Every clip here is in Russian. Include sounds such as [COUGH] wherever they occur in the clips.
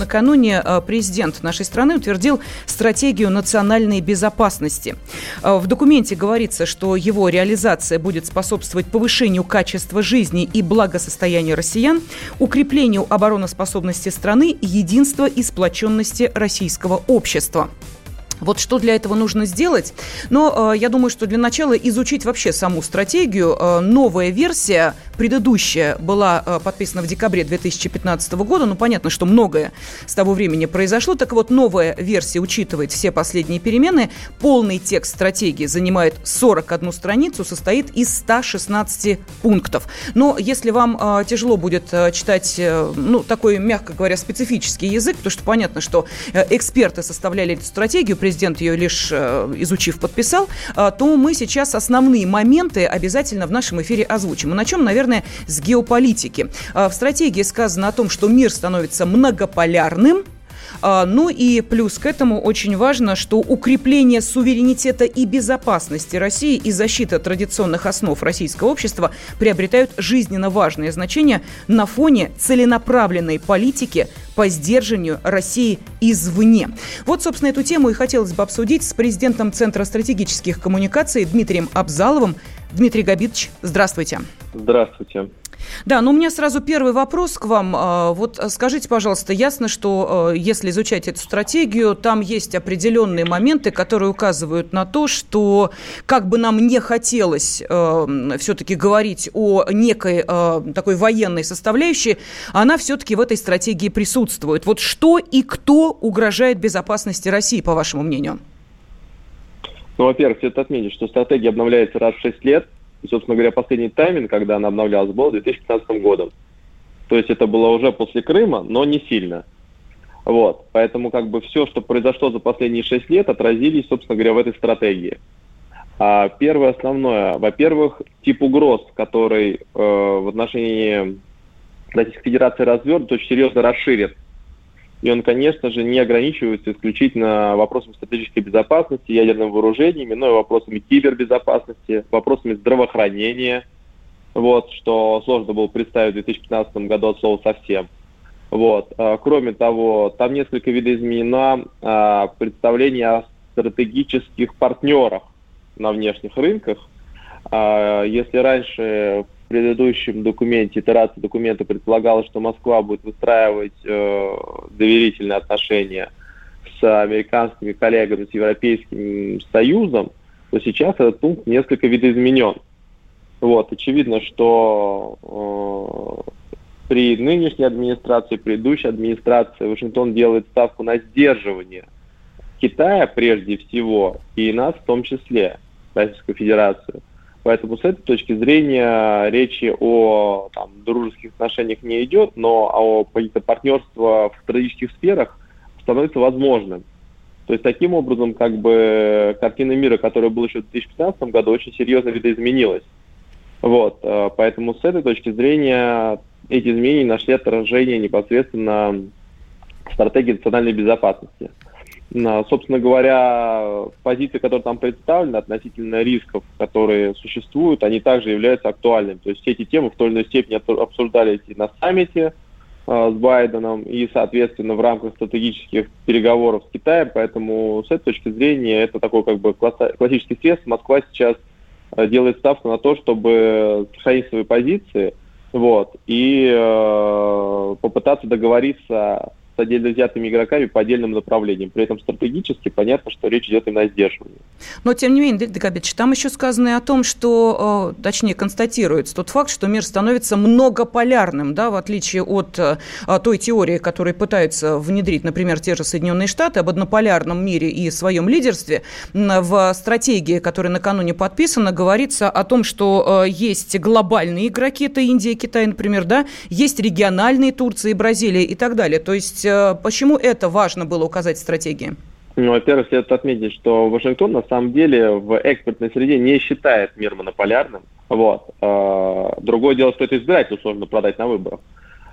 Накануне э, президент нашей страны утвердил стратегию национальной безопасности. Э, в документе говорится, что его реализация будет способствовать повышению качества жизни и благосостояния россиян, укреплению обороноспособности страны, единства и сплоченности российского общества. Вот что для этого нужно сделать? Но э, я думаю, что для начала изучить вообще саму стратегию. Э, новая версия, предыдущая, была э, подписана в декабре 2015 года. Ну, понятно, что многое с того времени произошло. Так вот, новая версия учитывает все последние перемены. Полный текст стратегии занимает 41 страницу, состоит из 116 пунктов. Но если вам э, тяжело будет э, читать, ну, такой, мягко говоря, специфический язык, потому что понятно, что эксперты составляли эту стратегию, президент ее лишь изучив подписал, то мы сейчас основные моменты обязательно в нашем эфире озвучим. И начнем, наверное, с геополитики. Э, В стратегии сказано о том, что мир становится многополярным, а, Ну и плюс к этому очень важно, что укрепление суверенитета и безопасности России и защита традиционных основ российского общества приобретают жизненно важное значение на фоне целенаправленной политики по сдерживанию России извне. Вот, собственно, эту тему и хотелось бы обсудить с президентом Центра стратегических коммуникаций Дмитрием Абзаловым. Дмитрий Габитович, здравствуйте. Здравствуйте. Да, но у меня сразу первый вопрос к вам. А, Вот скажите, пожалуйста, ясно, что э, если изучать эту стратегию, там есть определенные моменты, которые указывают на то, что как бы нам не хотелось э, все-таки говорить о некой э, такой военной составляющей, она все-таки в этой стратегии присутствует. Вот что и кто угрожает безопасности России, по вашему мнению? Ну, во-первых, стоит отметить, что стратегия обновляется раз в 6 лет. И, собственно говоря, последний тайминг, когда она обновлялась, был 2015 годом. То есть это было уже после Крыма, но не сильно. Вот. Поэтому как бы все, что произошло за последние 6 лет, отразились, собственно говоря, в этой стратегии. А первое основное, во-первых, тип угроз, который э, в отношении Российской Федерации развернут, очень серьезно расширен. И он, конечно же, не ограничивается исключительно вопросами стратегической безопасности, ядерным вооружениями, но и вопросами кибербезопасности, вопросами здравоохранения, вот, что сложно было представить в 2015 году от слова совсем. Вот. А, Кроме того, там несколько видоизменено а, представление о стратегических партнерах на внешних рынках. А, Если раньше предыдущем документе, итерации документа предполагалось, что Москва будет выстраивать э, доверительные отношения с американскими коллегами, с Европейским Союзом, то сейчас этот пункт несколько видоизменен. Вот, очевидно, что э, при нынешней администрации, предыдущей администрации Вашингтон делает ставку на сдерживание Китая прежде всего и нас в том числе, Российскую Федерацию. Поэтому с этой точки зрения речи о там, дружеских отношениях не идет, но о каких-то партнерства в стратегических сферах становится возможным. То есть таким образом как бы картина мира, которая была еще в 2015 году, очень серьезно видоизменилась. Вот, э, поэтому с этой точки зрения эти изменения нашли отражение непосредственно в стратегии национальной безопасности. На, Собственно говоря, позиции, которые там представлены относительно рисков, которые существуют, они также являются актуальными. То есть все эти темы в той или иной степени обсу- обсуждались и на саммите э, с Байденом, и, соответственно, в рамках стратегических переговоров с Китаем. Поэтому с этой точки зрения это такой как бы классический средств. Москва сейчас э, делает ставку на то, чтобы сохранить свои позиции вот, и э, попытаться договориться отдельно взятыми игроками по отдельным направлениям. При этом стратегически понятно, что речь идет именно о сдерживании. Но, тем не менее, Дмитрий Габитович, там еще сказано и о том, что, э, точнее, констатируется тот факт, что мир становится многополярным, да, в отличие от э, той теории, которую пытаются внедрить, например, те же Соединенные Штаты, об однополярном мире и своем лидерстве. В стратегии, которая накануне подписана, говорится о том, что э, есть глобальные игроки, это Индия, Китай, например, да, есть региональные Турция и Бразилия и так далее. То есть почему это важно было указать в стратегии? Ну, во-первых, следует отметить, что Вашингтон на самом деле в экспортной среде не считает мир монополярным. Вот. А, другое дело, что это избирателю сложно продать на выборах.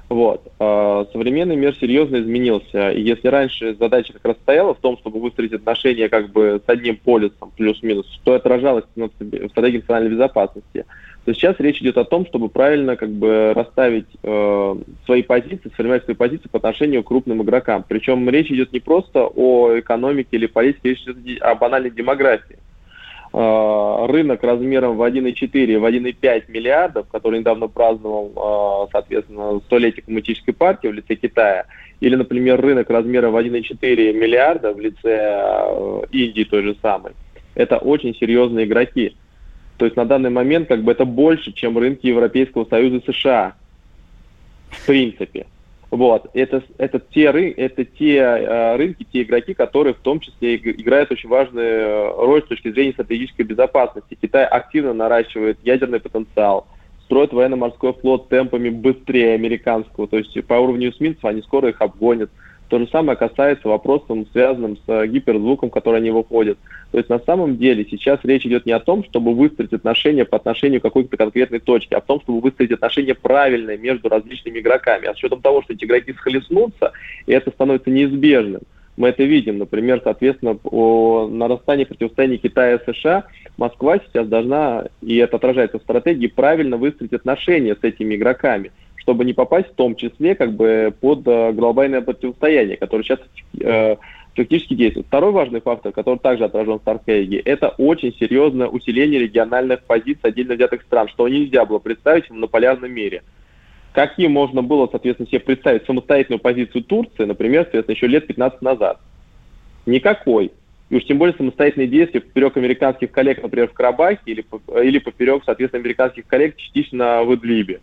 Вот. А, современный мир серьезно изменился. И если раньше задача как раз стояла в том, чтобы выстроить отношения как бы с одним полюсом, плюс-минус, что отражалось в стратегии национальной безопасности, то сейчас речь идет о том, чтобы правильно как бы расставить э, свои позиции, сформировать свои позиции по отношению к крупным игрокам. Причем речь идет не просто о экономике или политике, речь идет о банальной демографии. Э, рынок размером в 1,4, в 1,5 миллиардов, который недавно праздновал, э, соответственно, столетие коммунистической партии в лице Китая, или, например, рынок размером в 1,4 миллиарда в лице э, Индии той же самой, это очень серьезные игроки. То есть на данный момент как бы это больше, чем рынки Европейского Союза и США. В принципе. Вот. Это, это, те, это те э, рынки, те игроки, которые в том числе играют очень важную э, роль с точки зрения стратегической безопасности. Китай активно наращивает ядерный потенциал, строит военно-морской флот темпами быстрее американского. То есть по уровню эсминцев они скоро их обгонят. То же самое касается вопросов, связанных с э, гиперзвуком, который они выходят. То есть на самом деле сейчас речь идет не о том, чтобы выстроить отношения по отношению к какой-то конкретной точке, а о том, чтобы выстроить отношения правильные между различными игроками. А с учетом того, что эти игроки схлестнутся, и это становится неизбежным, мы это видим, например, соответственно, о нарастании противостояния Китая и США, Москва сейчас должна, и это отражается в стратегии, правильно выстроить отношения с этими игроками чтобы не попасть в том числе как бы под э, глобальное противостояние, которое сейчас э, фактически действует. Второй важный фактор, который также отражен в стратегии, это очень серьезное усиление региональных позиций отдельно взятых стран, что нельзя было представить в монополярном мире. Каким можно было, соответственно, себе представить самостоятельную позицию Турции, например, соответственно, еще лет 15 назад? Никакой. И уж тем более самостоятельные действия поперек американских коллег, например, в Карабахе или, или поперек, соответственно, американских коллег частично в Идлибе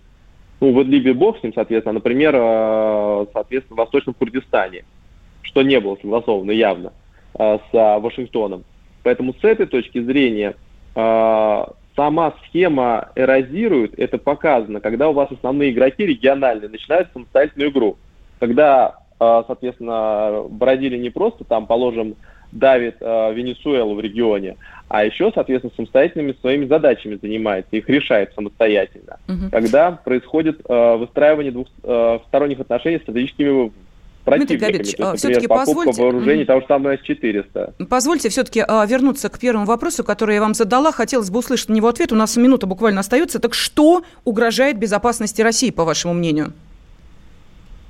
ну, в Идлибе бог с ним, соответственно, например, э, соответственно, в Восточном Курдистане, что не было согласовано явно э, с Вашингтоном. Поэтому с этой точки зрения сама схема эрозирует, это показано, когда у вас основные игроки региональные начинают самостоятельную игру. Когда, соответственно, Бразилия не просто там, положим, давит э, Венесуэлу в регионе, а еще, соответственно, самостоятельными своими задачами занимается, их решает самостоятельно. Угу. Когда происходит э, выстраивание двухсторонних э, отношений с стратегическими противниками. Дмитрий Габич, все-таки позвольте... вооружений того же самого С-400. Позвольте все-таки а, вернуться к первому вопросу, который я вам задала. Хотелось бы услышать на него ответ. У нас минута буквально остается. Так что угрожает безопасности России, по вашему мнению?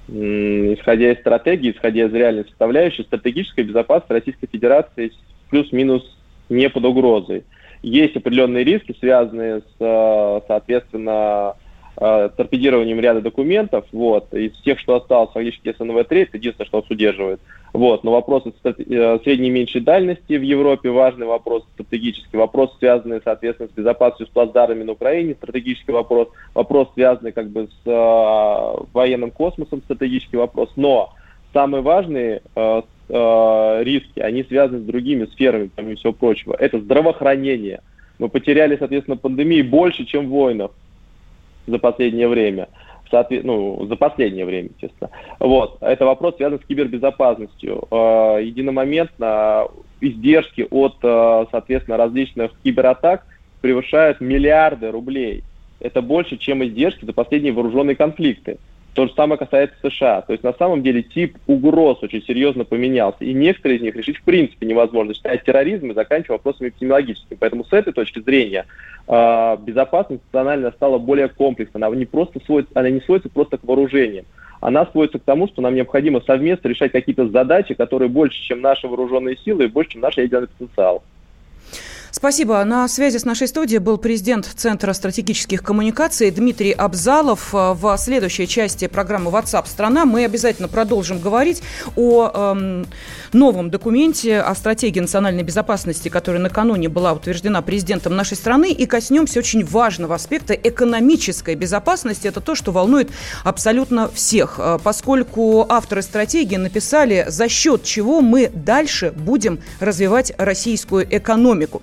Исходя из стратегии, исходя из реальной составляющей, стратегическая безопасность Российской Федерации плюс-минус не под угрозой. Есть определенные риски, связанные с, э, соответственно, э, торпедированием ряда документов. Вот. Из тех, что осталось, фактически СНВ-3, это единственное, что нас удерживает. Вот. Но вопросы э, средней и меньшей дальности в Европе важный вопрос, стратегический вопрос, связанный, соответственно, с безопасностью с плацдармами на Украине, стратегический вопрос, вопрос, связанный как бы с э, военным космосом, стратегический вопрос. Но самые важные э, э, риски, они связаны с другими сферами, помимо всего прочего. Это здравоохранение. Мы потеряли, соответственно, пандемии больше, чем в войнах за последнее время ну, за последнее время, честно. Вот. Это вопрос связан с кибербезопасностью. Э, единомоментно издержки от, э, соответственно, различных кибератак превышают миллиарды рублей. Это больше, чем издержки за последние вооруженные конфликты. То же самое касается США. То есть на самом деле тип угроз очень серьезно поменялся. И некоторые из них решить в принципе невозможно, считая терроризм и заканчивая вопросами эпидемиологическими. Поэтому с этой точки зрения э, безопасность национальная стала более комплексной. Она не, просто сводится, она не сводится просто к вооружениям. Она сводится к тому, что нам необходимо совместно решать какие-то задачи, которые больше, чем наши вооруженные силы и больше, чем наш ядерный потенциал. Спасибо. На связи с нашей студией был президент Центра стратегических коммуникаций Дмитрий Абзалов. В следующей части программы WhatsApp страна мы обязательно продолжим говорить о эм, новом документе о стратегии национальной безопасности, которая накануне была утверждена президентом нашей страны, и коснемся очень важного аспекта экономической безопасности. Это то, что волнует абсолютно всех, э, поскольку авторы стратегии написали, за счет чего мы дальше будем развивать российскую экономику.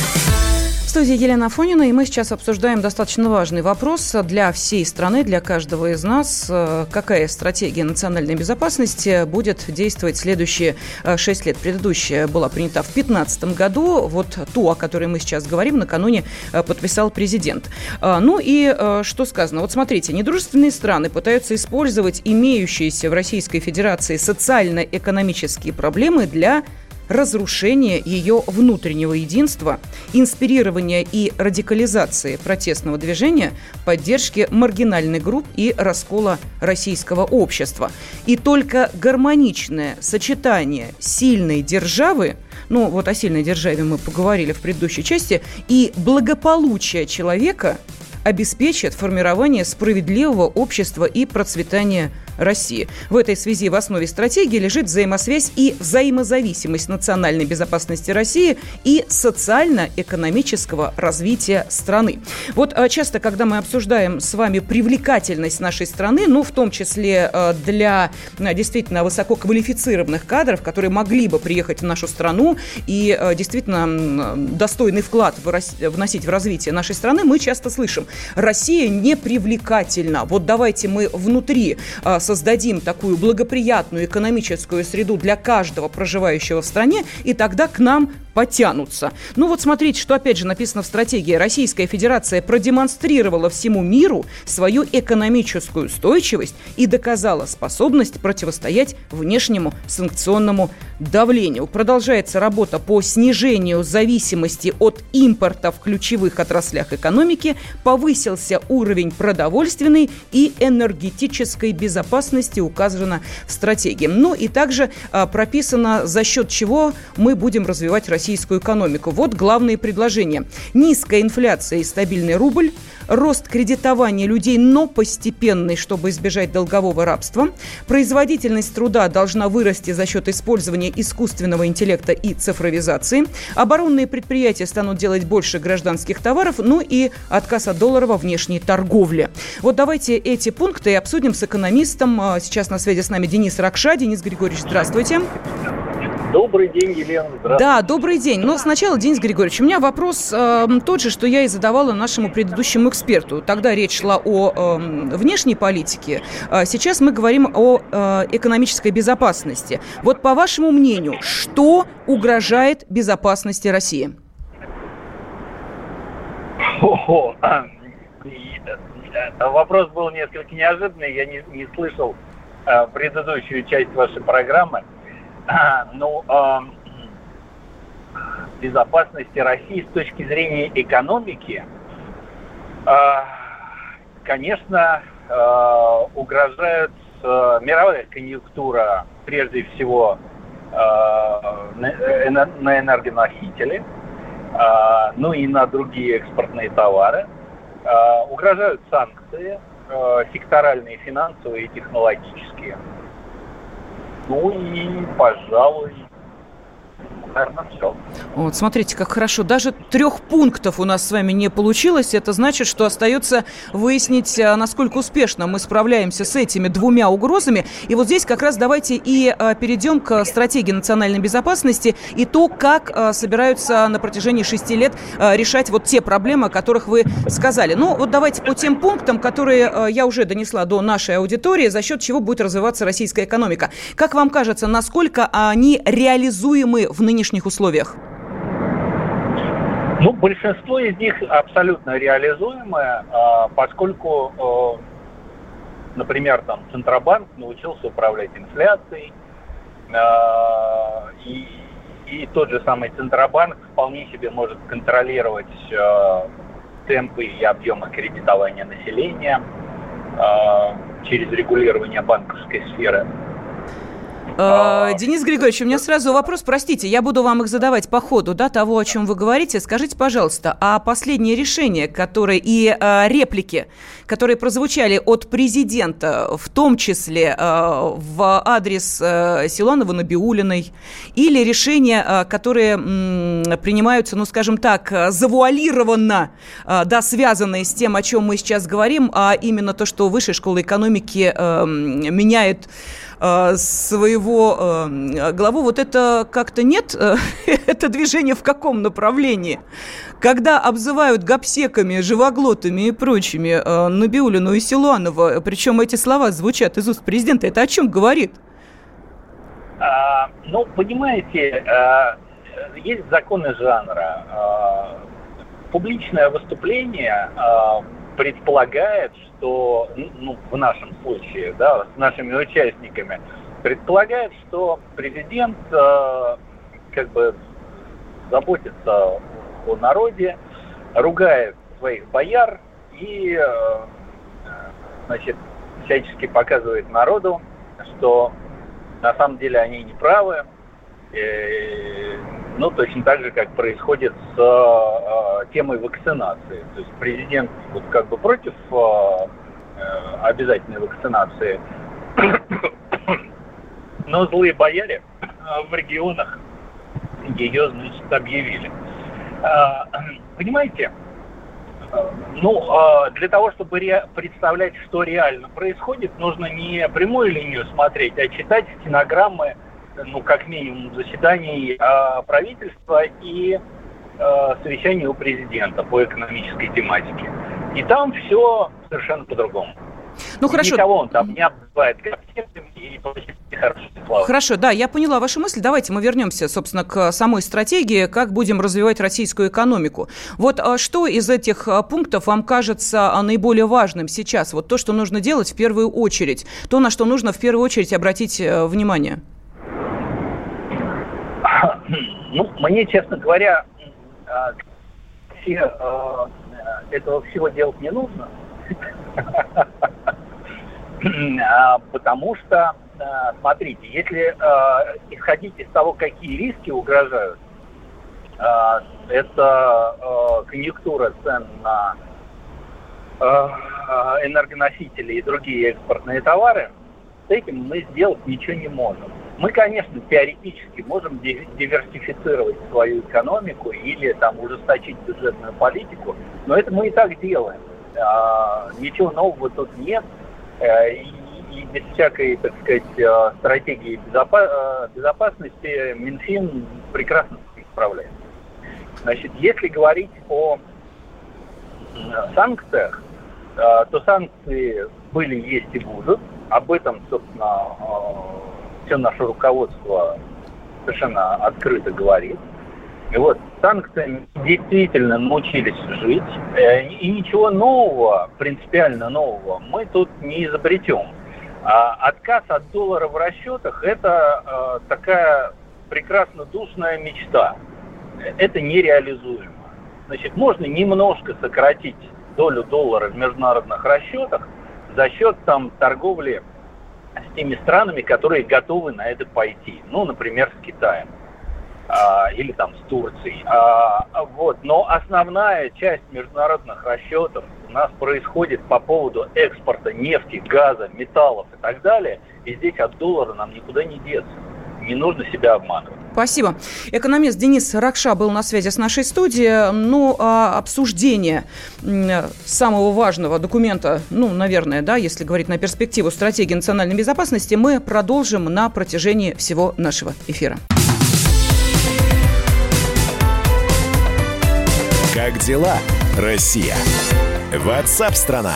Студии Елена Афонина, и мы сейчас обсуждаем достаточно важный вопрос для всей страны, для каждого из нас. Э, какая стратегия национальной безопасности будет действовать следующие э, шесть лет? Предыдущая была принята в 2015 году. Вот ту, о которой мы сейчас говорим, накануне э, подписал президент. Ну и что сказано? Вот смотрите, недружественные страны пытаются использовать имеющиеся в Российской Федерации социально-экономические проблемы для разрушение ее внутреннего единства, инспирирование и радикализации протестного движения, поддержки маргинальных групп и раскола российского общества. И только гармоничное сочетание сильной державы, ну вот о сильной державе мы поговорили в предыдущей части, и благополучия человека обеспечит формирование справедливого общества и процветание России. В этой связи в основе стратегии лежит взаимосвязь и взаимозависимость национальной безопасности России и социально-экономического развития страны. Вот а, часто, когда мы обсуждаем с вами привлекательность нашей страны, ну, в том числе а, для а, действительно высококвалифицированных кадров, которые могли бы приехать в нашу страну и действительно достойный вклад вносить в развитие нашей страны, мы часто слышим, Россия не привлекательна. Вот давайте мы внутри создадим такую благоприятную экономическую среду для каждого проживающего в стране, и тогда к нам потянутся. Ну вот смотрите, что опять же написано в стратегии. Российская Федерация продемонстрировала всему миру свою экономическую устойчивость и доказала способность противостоять внешнему санкционному давлению. Продолжается работа по снижению зависимости от импорта в ключевых отраслях экономики, повысился уровень продовольственной и энергетической безопасности, указано в стратегии. Ну и также а, прописано, за счет чего мы будем развивать российскую экономику. Вот главные предложения. Низкая инфляция и стабильный рубль – рост кредитования людей, но постепенный, чтобы избежать долгового рабства. Производительность труда должна вырасти за счет использования искусственного интеллекта и цифровизации. Оборонные предприятия станут делать больше гражданских товаров, ну и отказ от доллара во внешней торговле. Вот давайте эти пункты обсудим с экономистом. А, сейчас на связи с нами Денис Ракша. Денис Григорьевич, здравствуйте. Добрый день, Елена. Да, добрый день. Но сначала, Денис Григорьевич, у меня вопрос э, тот же, что я и задавала нашему предыдущему эксперту. Тогда речь шла о э, внешней политике. А сейчас мы говорим о э, экономической безопасности. Вот по вашему мнению, что угрожает безопасности России? О, э, э, вопрос был несколько неожиданный. Я не, не слышал э, предыдущую часть вашей программы. [CLEARS THROAT] ну, э, безопасности России с точки зрения экономики, э, конечно, э, угрожает э, мировая конъюнктура, прежде всего, на, энергоносители, ну и на другие экспортные товары. Угрожают санкции, секторальные, финансовые и технологические. Ну и, пожалуй, наверное, все. Вот, смотрите, как хорошо. Даже трех пунктов у нас с вами не получилось. Это значит, что остается выяснить, а, насколько успешно мы справляемся с этими двумя угрозами. И вот здесь как раз давайте и а, перейдем к стратегии национальной безопасности и то, как а, собираются на протяжении шести лет решать вот те проблемы, о которых вы сказали. Ну, вот давайте по тем пунктам, которые я уже донесла до нашей аудитории, за счет чего будет развиваться российская экономика. Как вам кажется, насколько они реализуемы в нынешних условиях? Ну, большинство из них абсолютно реализуемое, а, поскольку, например, там Центробанк научился управлять инфляцией, а, и, и тот же самый Центробанк вполне себе может контролировать э, темпы и объемы кредитования населения через регулирование банковской сферы. А, Денис Григорьевич, у меня сразу вопрос, простите, я буду вам их задавать по ходу, да, того, о чем вы говорите. Скажите, пожалуйста, а последние решения, которые и а, реплики, которые прозвучали от президента, в том числе а, в адрес а, Силанова Набиулиной, или решения, а, которые м, принимаются, ну, скажем так, завуалированно, а, да, связанные с тем, о чем мы сейчас говорим, а именно то, что Высшая школа экономики а, меняет Э, своего э, главу, вот это как-то нет, э, [LAUGHS] это движение в каком направлении? Когда обзывают гопсеками, живоглотами и прочими Набиулину и Силуанова, причем эти слова звучат из уст президента, это о чем говорит? А, ну, понимаете, есть законы жанра. Публичное выступление предполагает, что, ну, в нашем случае, да, с нашими участниками, предполагает, что президент э, как бы заботится о народе, ругает своих бояр и, э, значит, всячески показывает народу, что на самом деле они не правы, э, ну, точно так же, как происходит с э, темой вакцинации. То есть президент вот как бы против э, э обязательной вакцинации, [COUGHS] но злые бояре э, в регионах ее, значит, объявили. Э, [CLEARS THROAT] понимаете, ну, для того, чтобы ре- представлять, что реально происходит, нужно не прямую линию смотреть, а читать стенограммы ну, как минимум, заседаний э, правительства и э, совещаний у президента по экономической тематике. И там все совершенно по-другому. Ну хорошо. Никого он там не обзывает и Хорошо, да, я поняла вашу мысль. Давайте мы вернемся, собственно, к самой стратегии, как будем развивать российскую экономику. Вот а что из этих а, пунктов вам кажется а, наиболее важным сейчас? Вот то, что нужно делать в первую очередь, то, на что нужно в первую очередь обратить э, внимание. Ну, мне, честно говоря, а, все, а, этого всего делать не нужно. [LAUGHS] А, потому что, смотрите, если исходить из того, какие риски угрожают, это конъюнктура цен на энергоносители и другие экспортные товары, с этим мы сделать ничего не можем. Мы, конечно, теоретически можем диверсифицировать свою экономику или там ужесточить бюджетную политику, но это мы и так делаем. А, ничего нового тут нет. Э, и, без всякой, так сказать, э, стратегии э, безопасности Минфин прекрасно справляется. Значит, если говорить о санкциях, то санкции были, есть и будут. Об этом, собственно, все наше руководство совершенно открыто говорит. И вот санкциями действительно научились жить, э, и ничего нового, принципиально нового, мы тут не изобретем. А отказ от доллара в расчетах – это э, такая прекрасно душная мечта. Это нереализуемо. Значит, можно немножко сократить долю доллара в международных расчетах за счет там торговли с теми странами, которые готовы на это пойти. Ну, например, с Китаем а, или там с Турцией. А, вот. Но основная часть международных расчетов у нас происходит по поводу экспорта нефти, газа, металлов и так далее. И здесь от доллара нам никуда не деться. Не нужно себя обманывать. Спасибо. Экономист Денис Ракша был на связи с нашей студией. Ну, а обсуждение самого важного документа, ну, наверное, да, если говорить на перспективу стратегии национальной безопасности, мы продолжим на протяжении всего нашего эфира. Как дела, Россия? Ватсап-страна!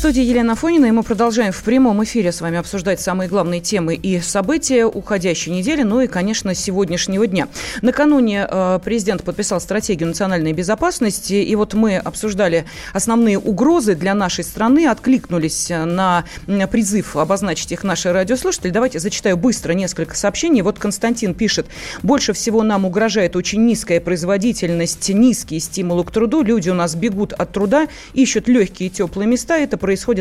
Студии Елена Фонина, и мы продолжаем в прямом эфире с вами обсуждать самые главные темы и события уходящей недели, ну и, конечно, сегодняшнего дня. Накануне э, президент подписал стратегию национальной безопасности, и вот мы обсуждали основные угрозы для нашей страны, откликнулись на призыв обозначить их наши радиослушатели. Давайте зачитаю быстро несколько сообщений. Вот Константин пишет, больше всего нам угрожает очень низкая производительность, низкий стимул к труду. Люди у нас бегут от труда, ищут легкие и теплые места. Это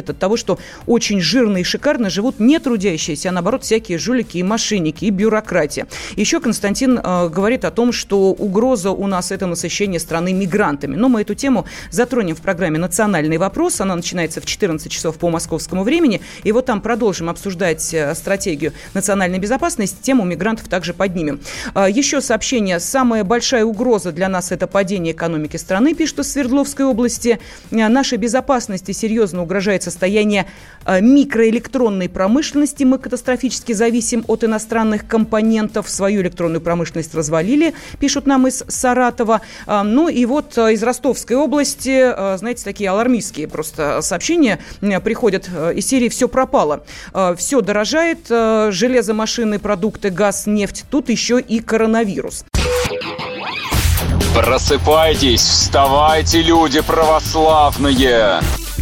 от того, что очень жирно и шикарно живут не трудящиеся, а наоборот всякие жулики и мошенники, и бюрократия. Еще Константин э, говорит о том, что угроза у нас это насыщение страны мигрантами. Но мы эту тему затронем в программе «Национальный вопрос». Она начинается в 14 часов по московскому времени. И вот там продолжим обсуждать э, стратегию национальной безопасности. Тему мигрантов также поднимем. Э, еще сообщение. Самая большая угроза для нас – это падение экономики страны, пишут из Свердловской области. Э, нашей безопасности серьезно угрожает состояние э, микроэлектронной промышленности. Мы катастрофически зависим от иностранных компонентов. Свою электронную промышленность развалили, пишут нам из Саратова. Э, ну и вот из Ростовской области, знаете, такие алармистские просто сообщения приходят из серии «Все пропало». Все дорожает, железо, машины, продукты, газ, нефть. Тут еще и коронавирус. Просыпайтесь, вставайте, люди православные!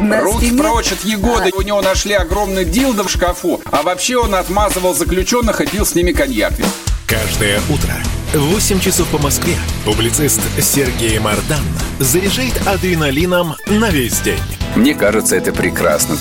Руки прочь от Егоды. У него нашли огромный дилдо в шкафу. А вообще он отмазывал заключенных и пил с ними коньяк. Каждое утро в 8 часов по Москве публицист Сергей Мардан заряжает адреналином на весь день. Мне кажется, это прекрасно.